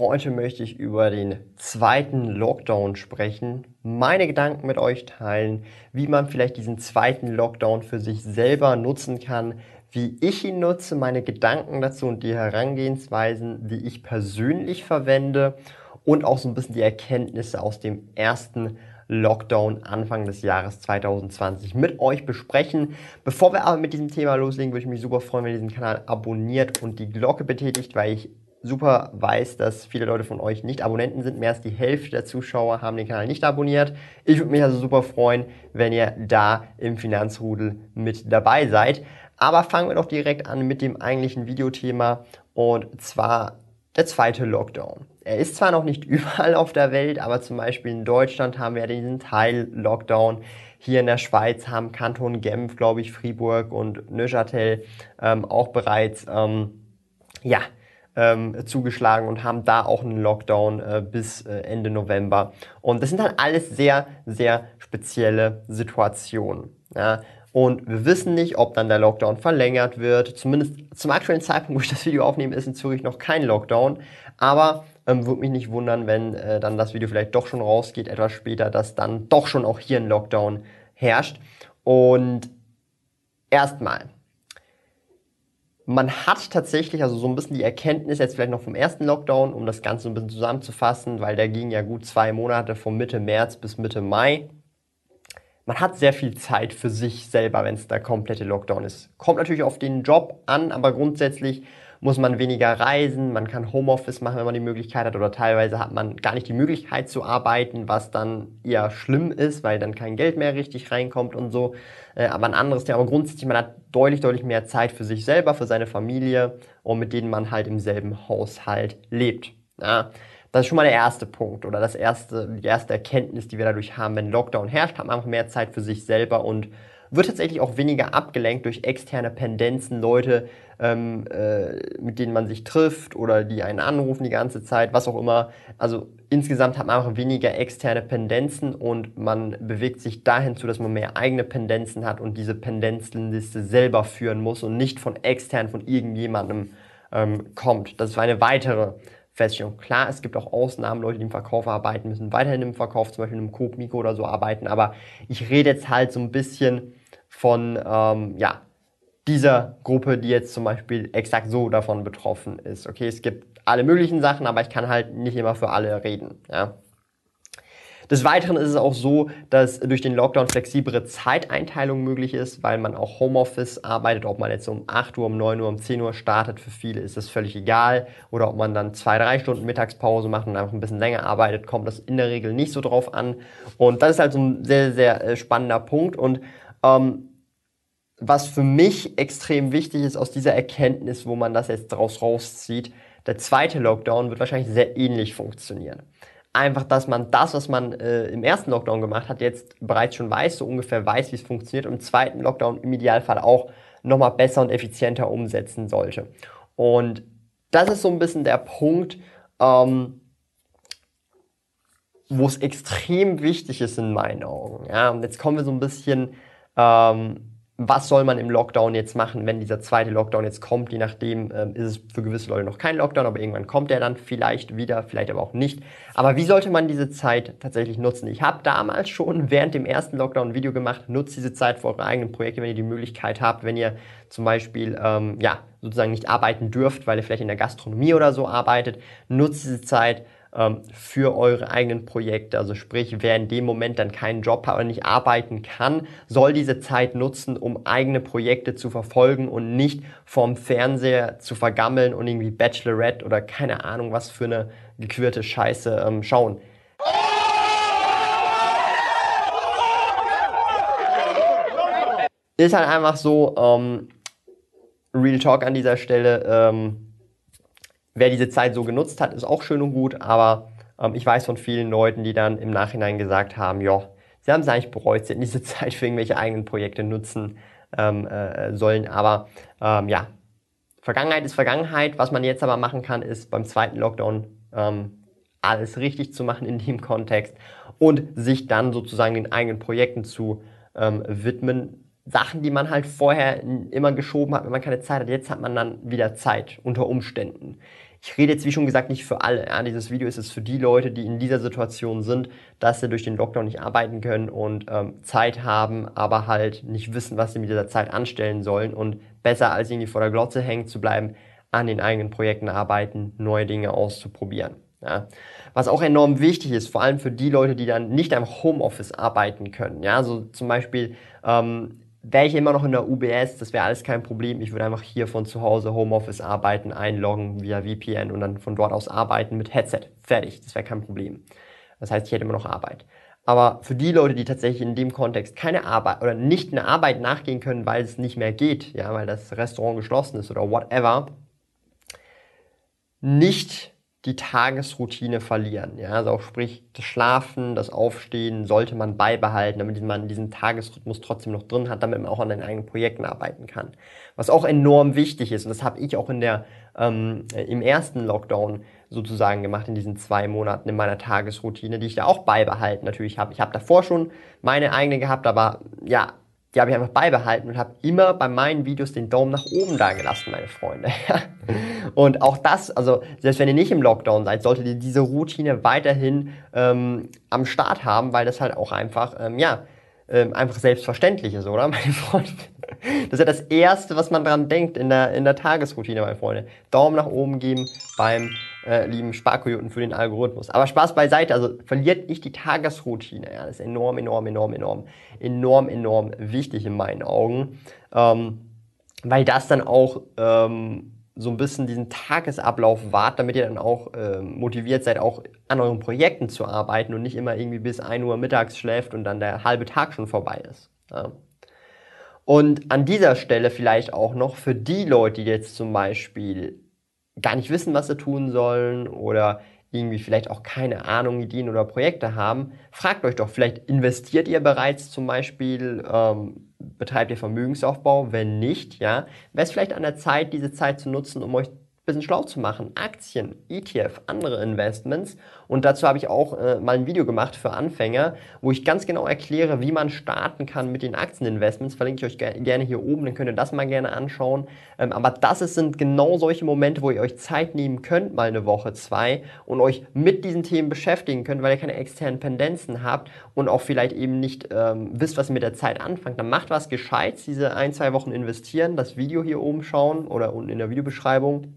Heute möchte ich über den zweiten Lockdown sprechen, meine Gedanken mit euch teilen, wie man vielleicht diesen zweiten Lockdown für sich selber nutzen kann, wie ich ihn nutze, meine Gedanken dazu und die Herangehensweisen, die ich persönlich verwende und auch so ein bisschen die Erkenntnisse aus dem ersten Lockdown Anfang des Jahres 2020 mit euch besprechen. Bevor wir aber mit diesem Thema loslegen, würde ich mich super freuen, wenn ihr diesen Kanal abonniert und die Glocke betätigt, weil ich super weiß, dass viele Leute von euch nicht Abonnenten sind. Mehr als die Hälfte der Zuschauer haben den Kanal nicht abonniert. Ich würde mich also super freuen, wenn ihr da im Finanzrudel mit dabei seid. Aber fangen wir doch direkt an mit dem eigentlichen Videothema und zwar der zweite Lockdown. Er ist zwar noch nicht überall auf der Welt, aber zum Beispiel in Deutschland haben wir diesen Teil-Lockdown. Hier in der Schweiz haben Kanton Genf, glaube ich, Fribourg und Neuchâtel ähm, auch bereits ähm, ja, ähm, zugeschlagen und haben da auch einen Lockdown äh, bis äh, Ende November. Und das sind halt alles sehr, sehr spezielle Situationen. Ja? Und wir wissen nicht, ob dann der Lockdown verlängert wird. Zumindest zum aktuellen Zeitpunkt, wo ich das Video aufnehme, ist in Zürich noch kein Lockdown. Aber ähm, würde mich nicht wundern, wenn äh, dann das Video vielleicht doch schon rausgeht, etwas später, dass dann doch schon auch hier ein Lockdown herrscht. Und erstmal, man hat tatsächlich also so ein bisschen die Erkenntnis jetzt vielleicht noch vom ersten Lockdown, um das Ganze ein bisschen zusammenzufassen, weil der ging ja gut zwei Monate von Mitte März bis Mitte Mai. Man hat sehr viel Zeit für sich selber, wenn es der komplette Lockdown ist. Kommt natürlich auf den Job an, aber grundsätzlich muss man weniger reisen, man kann Homeoffice machen, wenn man die Möglichkeit hat, oder teilweise hat man gar nicht die Möglichkeit zu arbeiten, was dann eher schlimm ist, weil dann kein Geld mehr richtig reinkommt und so. Äh, aber ein anderes Thema, aber grundsätzlich, man hat deutlich, deutlich mehr Zeit für sich selber, für seine Familie und mit denen man halt im selben Haushalt lebt. Ja, das ist schon mal der erste Punkt oder das erste, die erste Erkenntnis, die wir dadurch haben. Wenn Lockdown herrscht, hat man einfach mehr Zeit für sich selber und wird tatsächlich auch weniger abgelenkt durch externe Pendenzen, Leute, ähm, äh, mit denen man sich trifft oder die einen anrufen die ganze Zeit, was auch immer. Also insgesamt hat man einfach weniger externe Pendenzen und man bewegt sich dahin zu, dass man mehr eigene Pendenzen hat und diese Pendenzenliste selber führen muss und nicht von extern von irgendjemandem ähm, kommt. Das ist eine weitere Feststellung. Klar, es gibt auch Ausnahmen, Leute, die im Verkauf arbeiten, müssen weiterhin im Verkauf, zum Beispiel einem Coop, Mikro oder so arbeiten, aber ich rede jetzt halt so ein bisschen von ähm, ja, dieser Gruppe, die jetzt zum Beispiel exakt so davon betroffen ist. Okay, es gibt alle möglichen Sachen, aber ich kann halt nicht immer für alle reden. Ja. Des Weiteren ist es auch so, dass durch den Lockdown flexiblere Zeiteinteilung möglich ist, weil man auch Homeoffice arbeitet, ob man jetzt um 8 Uhr, um 9 Uhr, um 10 Uhr startet. Für viele ist das völlig egal. Oder ob man dann zwei, drei Stunden Mittagspause macht und einfach ein bisschen länger arbeitet, kommt das in der Regel nicht so drauf an. Und das ist halt so ein sehr, sehr äh, spannender Punkt. Und ähm, was für mich extrem wichtig ist aus dieser Erkenntnis, wo man das jetzt draus rauszieht, der zweite Lockdown wird wahrscheinlich sehr ähnlich funktionieren. Einfach, dass man das, was man äh, im ersten Lockdown gemacht hat, jetzt bereits schon weiß, so ungefähr weiß, wie es funktioniert und im zweiten Lockdown im Idealfall auch nochmal besser und effizienter umsetzen sollte. Und das ist so ein bisschen der Punkt, ähm, wo es extrem wichtig ist in meinen Augen. Ja, und jetzt kommen wir so ein bisschen ähm, was soll man im Lockdown jetzt machen, wenn dieser zweite Lockdown jetzt kommt. Je nachdem ähm, ist es für gewisse Leute noch kein Lockdown, aber irgendwann kommt er dann vielleicht wieder, vielleicht aber auch nicht. Aber wie sollte man diese Zeit tatsächlich nutzen? Ich habe damals schon während dem ersten Lockdown ein Video gemacht, nutzt diese Zeit für eure eigenen Projekte, wenn ihr die Möglichkeit habt, wenn ihr zum Beispiel ähm, ja, sozusagen nicht arbeiten dürft, weil ihr vielleicht in der Gastronomie oder so arbeitet, nutzt diese Zeit ähm, für eure eigenen Projekte. Also sprich, wer in dem Moment dann keinen Job hat oder nicht arbeiten kann, soll diese Zeit nutzen, um eigene Projekte zu verfolgen und nicht vorm Fernseher zu vergammeln und irgendwie Bachelorette oder keine Ahnung was für eine gequirlte Scheiße ähm, schauen. Ist halt einfach so, ähm, Real Talk an dieser Stelle, ähm, wer diese Zeit so genutzt hat, ist auch schön und gut, aber ähm, ich weiß von vielen Leuten, die dann im Nachhinein gesagt haben, ja, sie haben es eigentlich bereut, sie hätten diese Zeit für irgendwelche eigenen Projekte nutzen ähm, äh, sollen. Aber ähm, ja, Vergangenheit ist Vergangenheit. Was man jetzt aber machen kann, ist beim zweiten Lockdown ähm, alles richtig zu machen in dem Kontext und sich dann sozusagen den eigenen Projekten zu ähm, widmen. Sachen, die man halt vorher immer geschoben hat, wenn man keine Zeit hat. Jetzt hat man dann wieder Zeit unter Umständen. Ich rede jetzt, wie schon gesagt, nicht für alle. Ja, dieses Video ist es für die Leute, die in dieser Situation sind, dass sie durch den Lockdown nicht arbeiten können und ähm, Zeit haben, aber halt nicht wissen, was sie mit dieser Zeit anstellen sollen und besser als irgendwie vor der Glotze hängen zu bleiben, an den eigenen Projekten arbeiten, neue Dinge auszuprobieren. Ja. Was auch enorm wichtig ist, vor allem für die Leute, die dann nicht am Homeoffice arbeiten können. Ja, so zum Beispiel ähm, wäre ich immer noch in der UBS, das wäre alles kein Problem. Ich würde einfach hier von zu Hause Homeoffice arbeiten, einloggen via VPN und dann von dort aus arbeiten mit Headset. Fertig, das wäre kein Problem. Das heißt, ich hätte immer noch Arbeit. Aber für die Leute, die tatsächlich in dem Kontext keine Arbeit oder nicht eine Arbeit nachgehen können, weil es nicht mehr geht, ja, weil das Restaurant geschlossen ist oder whatever, nicht die Tagesroutine verlieren. Ja, also auch sprich, das Schlafen, das Aufstehen sollte man beibehalten, damit man diesen Tagesrhythmus trotzdem noch drin hat, damit man auch an den eigenen Projekten arbeiten kann. Was auch enorm wichtig ist, und das habe ich auch in der, ähm, im ersten Lockdown sozusagen gemacht, in diesen zwei Monaten in meiner Tagesroutine, die ich da auch beibehalten natürlich habe. Ich habe davor schon meine eigene gehabt, aber ja, die habe ich einfach beibehalten und habe immer bei meinen Videos den Daumen nach oben da gelassen, meine Freunde. und auch das, also selbst wenn ihr nicht im Lockdown seid, solltet ihr diese Routine weiterhin ähm, am Start haben, weil das halt auch einfach, ähm, ja, ähm, einfach selbstverständlich ist, oder, meine Freunde? Das ist ja das Erste, was man dran denkt in der, in der Tagesroutine, meine Freunde. Daumen nach oben geben beim äh, lieben Sparkojoten für den Algorithmus. Aber Spaß beiseite, also verliert nicht die Tagesroutine. Ja, das ist enorm, enorm, enorm, enorm, enorm, enorm wichtig in meinen Augen. Ähm, weil das dann auch ähm, so ein bisschen diesen Tagesablauf wahrt, damit ihr dann auch äh, motiviert seid, auch an euren Projekten zu arbeiten und nicht immer irgendwie bis 1 Uhr mittags schläft und dann der halbe Tag schon vorbei ist. Ja. Und an dieser Stelle vielleicht auch noch für die Leute, die jetzt zum Beispiel gar nicht wissen, was sie tun sollen oder irgendwie vielleicht auch keine Ahnung, Ideen oder Projekte haben, fragt euch doch, vielleicht investiert ihr bereits zum Beispiel, ähm, betreibt ihr Vermögensaufbau? Wenn nicht, ja, wäre es vielleicht an der Zeit, diese Zeit zu nutzen, um euch bisschen schlau zu machen. Aktien, ETF, andere Investments. Und dazu habe ich auch äh, mal ein Video gemacht für Anfänger, wo ich ganz genau erkläre, wie man starten kann mit den Aktieninvestments. Verlinke ich euch ge gerne hier oben, dann könnt ihr das mal gerne anschauen. Ähm, aber das ist, sind genau solche Momente, wo ihr euch Zeit nehmen könnt, mal eine Woche, zwei, und euch mit diesen Themen beschäftigen könnt, weil ihr keine externen Pendenzen habt und auch vielleicht eben nicht ähm, wisst, was ihr mit der Zeit anfangt. Dann macht was Gescheites, diese ein, zwei Wochen investieren, das Video hier oben schauen oder unten in der Videobeschreibung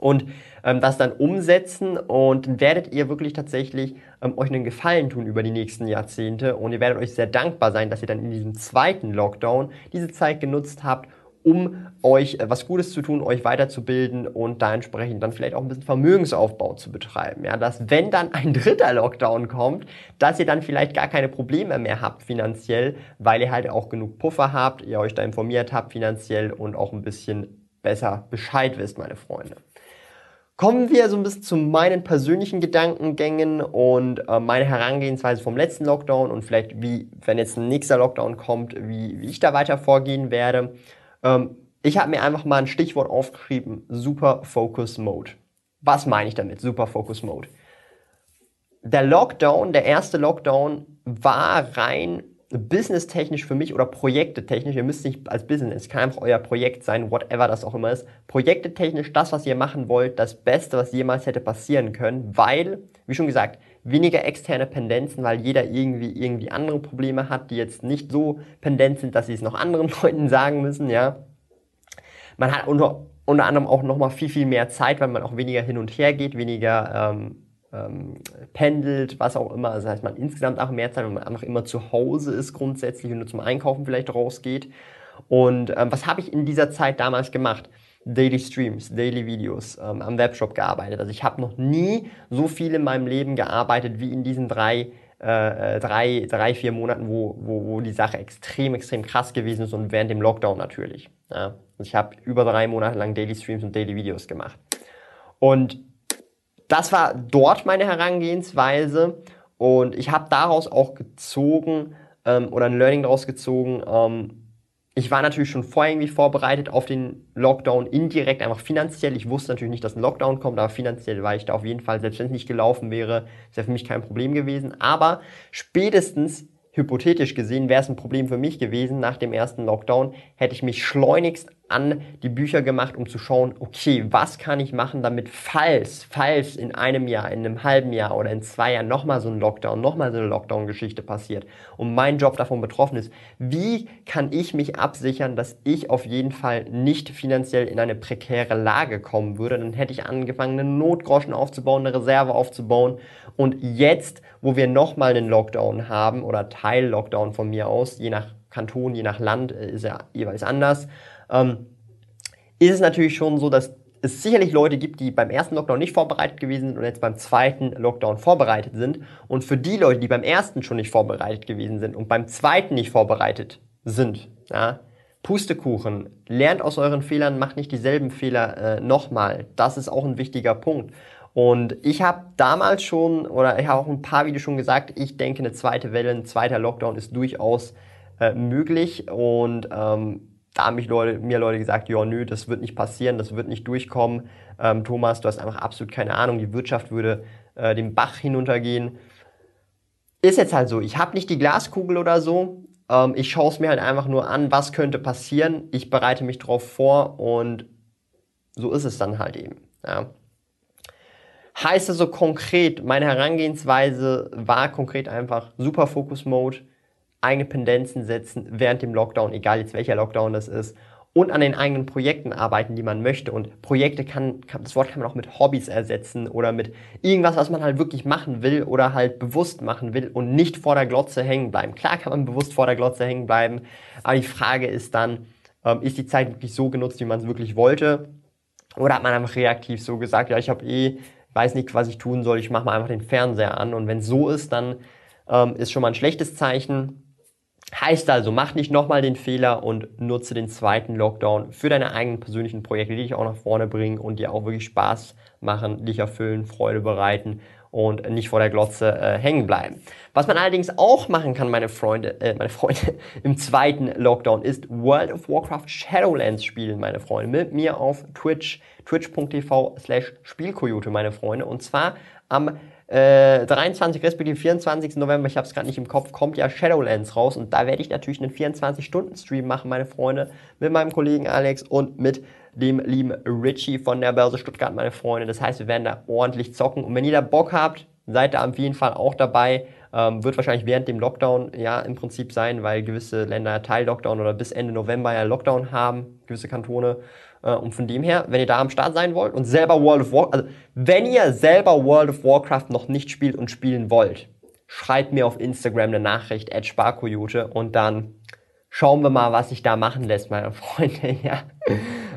und ähm, das dann umsetzen und werdet ihr wirklich tatsächlich ähm, euch einen Gefallen tun über die nächsten Jahrzehnte und ihr werdet euch sehr dankbar sein, dass ihr dann in diesem zweiten Lockdown diese Zeit genutzt habt, um euch äh, was Gutes zu tun, euch weiterzubilden und da entsprechend dann vielleicht auch ein bisschen Vermögensaufbau zu betreiben. Ja, dass wenn dann ein dritter Lockdown kommt, dass ihr dann vielleicht gar keine Probleme mehr habt finanziell, weil ihr halt auch genug Puffer habt, ihr euch da informiert habt finanziell und auch ein bisschen besser Bescheid wisst, meine Freunde. Kommen wir so ein bisschen zu meinen persönlichen Gedankengängen und äh, meine Herangehensweise vom letzten Lockdown und vielleicht wie, wenn jetzt ein nächster Lockdown kommt, wie, wie ich da weiter vorgehen werde. Ähm, ich habe mir einfach mal ein Stichwort aufgeschrieben, Super Focus Mode. Was meine ich damit, Super Focus Mode? Der Lockdown, der erste Lockdown war rein businesstechnisch für mich oder projektetechnisch, ihr müsst nicht als Business, es kann einfach euer Projekt sein, whatever das auch immer ist, projektetechnisch das, was ihr machen wollt, das Beste, was jemals hätte passieren können, weil, wie schon gesagt, weniger externe Pendenzen, weil jeder irgendwie irgendwie andere Probleme hat, die jetzt nicht so pendent sind, dass sie es noch anderen Leuten sagen müssen, ja. Man hat unter, unter anderem auch nochmal viel, viel mehr Zeit, weil man auch weniger hin und her geht, weniger ähm, ähm, pendelt, was auch immer. Das heißt, man insgesamt auch mehr Zeit, wenn man einfach immer zu Hause ist grundsätzlich und nur zum Einkaufen vielleicht rausgeht. Und ähm, was habe ich in dieser Zeit damals gemacht? Daily Streams, Daily Videos, ähm, am Webshop gearbeitet. Also ich habe noch nie so viel in meinem Leben gearbeitet wie in diesen drei, äh, äh, drei, drei vier Monaten, wo, wo, wo die Sache extrem, extrem krass gewesen ist und während dem Lockdown natürlich. Ja. Also ich habe über drei Monate lang Daily Streams und Daily Videos gemacht. Und das war dort meine Herangehensweise und ich habe daraus auch gezogen ähm, oder ein Learning daraus gezogen. Ähm, ich war natürlich schon vorher irgendwie vorbereitet auf den Lockdown, indirekt einfach finanziell. Ich wusste natürlich nicht, dass ein Lockdown kommt, aber finanziell war ich da auf jeden Fall, selbst wenn es nicht gelaufen wäre, ist ja für mich kein Problem gewesen. Aber spätestens hypothetisch gesehen wäre es ein Problem für mich gewesen. Nach dem ersten Lockdown hätte ich mich schleunigst an die Bücher gemacht, um zu schauen, okay, was kann ich machen, damit falls, falls in einem Jahr, in einem halben Jahr oder in zwei Jahren nochmal so ein Lockdown, nochmal so eine Lockdown-Geschichte passiert und mein Job davon betroffen ist, wie kann ich mich absichern, dass ich auf jeden Fall nicht finanziell in eine prekäre Lage kommen würde? Dann hätte ich angefangen, einen Notgroschen aufzubauen, eine Reserve aufzubauen und jetzt, wo wir nochmal einen Lockdown haben oder Teil-Lockdown von mir aus, je nach Kanton, je nach Land äh, ist er jeweils anders, ähm, ist es natürlich schon so, dass es sicherlich Leute gibt, die beim ersten Lockdown nicht vorbereitet gewesen sind und jetzt beim zweiten Lockdown vorbereitet sind. Und für die Leute, die beim ersten schon nicht vorbereitet gewesen sind und beim zweiten nicht vorbereitet sind, ja, Pustekuchen, lernt aus euren Fehlern, macht nicht dieselben Fehler äh, nochmal. Das ist auch ein wichtiger Punkt. Und ich habe damals schon, oder ich habe auch ein paar Videos schon gesagt, ich denke, eine zweite Welle, ein zweiter Lockdown ist durchaus äh, möglich. Und ähm, da haben mich Leute, mir Leute gesagt, ja, nö, das wird nicht passieren, das wird nicht durchkommen. Ähm, Thomas, du hast einfach absolut keine Ahnung, die Wirtschaft würde äh, den Bach hinuntergehen. Ist jetzt halt so, ich habe nicht die Glaskugel oder so. Ähm, ich schaue es mir halt einfach nur an, was könnte passieren. Ich bereite mich darauf vor und so ist es dann halt eben. Ja. Heißt also konkret, meine Herangehensweise war konkret einfach Super Focus Mode eigene Pendenzen setzen während dem Lockdown, egal jetzt welcher Lockdown das ist, und an den eigenen Projekten arbeiten, die man möchte. Und Projekte kann, kann, das Wort kann man auch mit Hobbys ersetzen oder mit irgendwas, was man halt wirklich machen will oder halt bewusst machen will und nicht vor der Glotze hängen bleiben. Klar kann man bewusst vor der Glotze hängen bleiben, aber die Frage ist dann, ähm, ist die Zeit wirklich so genutzt, wie man es wirklich wollte? Oder hat man einfach reaktiv so gesagt, ja, ich habe eh, weiß nicht, was ich tun soll, ich mache mal einfach den Fernseher an. Und wenn so ist, dann ähm, ist schon mal ein schlechtes Zeichen. Heißt also, mach nicht nochmal den Fehler und nutze den zweiten Lockdown für deine eigenen persönlichen Projekte, die dich auch nach vorne bringen und dir auch wirklich Spaß machen, dich erfüllen, Freude bereiten und nicht vor der Glotze äh, hängen bleiben. Was man allerdings auch machen kann, meine Freunde, äh, meine Freunde, im zweiten Lockdown ist World of Warcraft Shadowlands spielen, meine Freunde, mit mir auf Twitch, twitch.tv slash Spielkoyote, meine Freunde, und zwar am äh, 23 respektive 24. November, ich habe es gerade nicht im Kopf, kommt ja Shadowlands raus und da werde ich natürlich einen 24-Stunden-Stream machen, meine Freunde, mit meinem Kollegen Alex und mit dem lieben Richie von der Börse Stuttgart, meine Freunde. Das heißt, wir werden da ordentlich zocken und wenn ihr da Bock habt, seid da auf jeden Fall auch dabei. Ähm, wird wahrscheinlich während dem Lockdown ja im Prinzip sein, weil gewisse Länder Teil-Lockdown oder bis Ende November ja Lockdown haben, gewisse Kantone. Äh, und von dem her, wenn ihr da am Start sein wollt und selber World of Warcraft, also wenn ihr selber World of Warcraft noch nicht spielt und spielen wollt, schreibt mir auf Instagram eine Nachricht, at Sparkoyote, und dann schauen wir mal, was sich da machen lässt, meine Freunde. ja.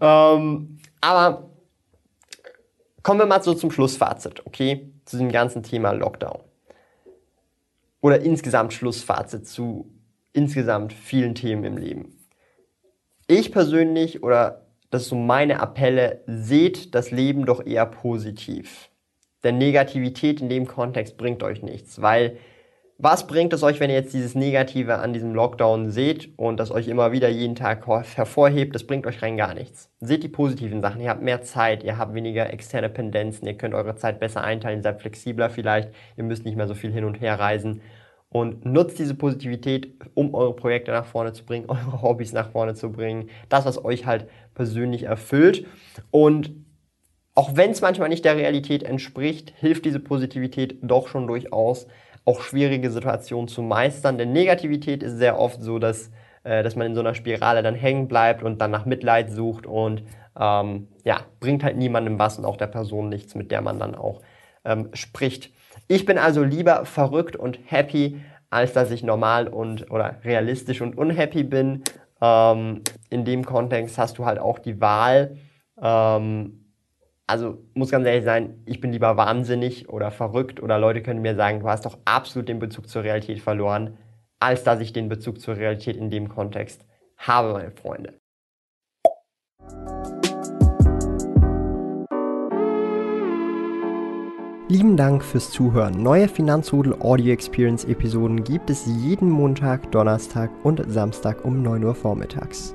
Ähm, aber kommen wir mal so zum Schlussfazit, okay? Zu dem ganzen Thema Lockdown. Oder insgesamt Schlussfazit zu insgesamt vielen Themen im Leben. Ich persönlich oder das ist so meine Appelle, seht das Leben doch eher positiv. Denn Negativität in dem Kontext bringt euch nichts, weil was bringt es euch, wenn ihr jetzt dieses Negative an diesem Lockdown seht und das euch immer wieder jeden Tag hervorhebt? Das bringt euch rein gar nichts. Seht die positiven Sachen. Ihr habt mehr Zeit, ihr habt weniger externe Pendenzen, ihr könnt eure Zeit besser einteilen, seid flexibler vielleicht, ihr müsst nicht mehr so viel hin und her reisen und nutzt diese Positivität, um eure Projekte nach vorne zu bringen, eure Hobbys nach vorne zu bringen, das, was euch halt persönlich erfüllt. Und auch wenn es manchmal nicht der Realität entspricht, hilft diese Positivität doch schon durchaus, auch schwierige Situationen zu meistern. Denn Negativität ist sehr oft so, dass, äh, dass man in so einer Spirale dann hängen bleibt und dann nach Mitleid sucht und ähm, ja, bringt halt niemandem was und auch der Person nichts, mit der man dann auch ähm, spricht. Ich bin also lieber verrückt und happy, als dass ich normal und oder realistisch und unhappy bin. Ähm, in dem Kontext hast du halt auch die Wahl. Ähm, also muss ganz ehrlich sein, ich bin lieber wahnsinnig oder verrückt oder Leute können mir sagen, du hast doch absolut den Bezug zur Realität verloren, als dass ich den Bezug zur Realität in dem Kontext habe, meine Freunde. Lieben Dank fürs Zuhören. Neue Finanzrudel Audio Experience Episoden gibt es jeden Montag, Donnerstag und Samstag um 9 Uhr vormittags.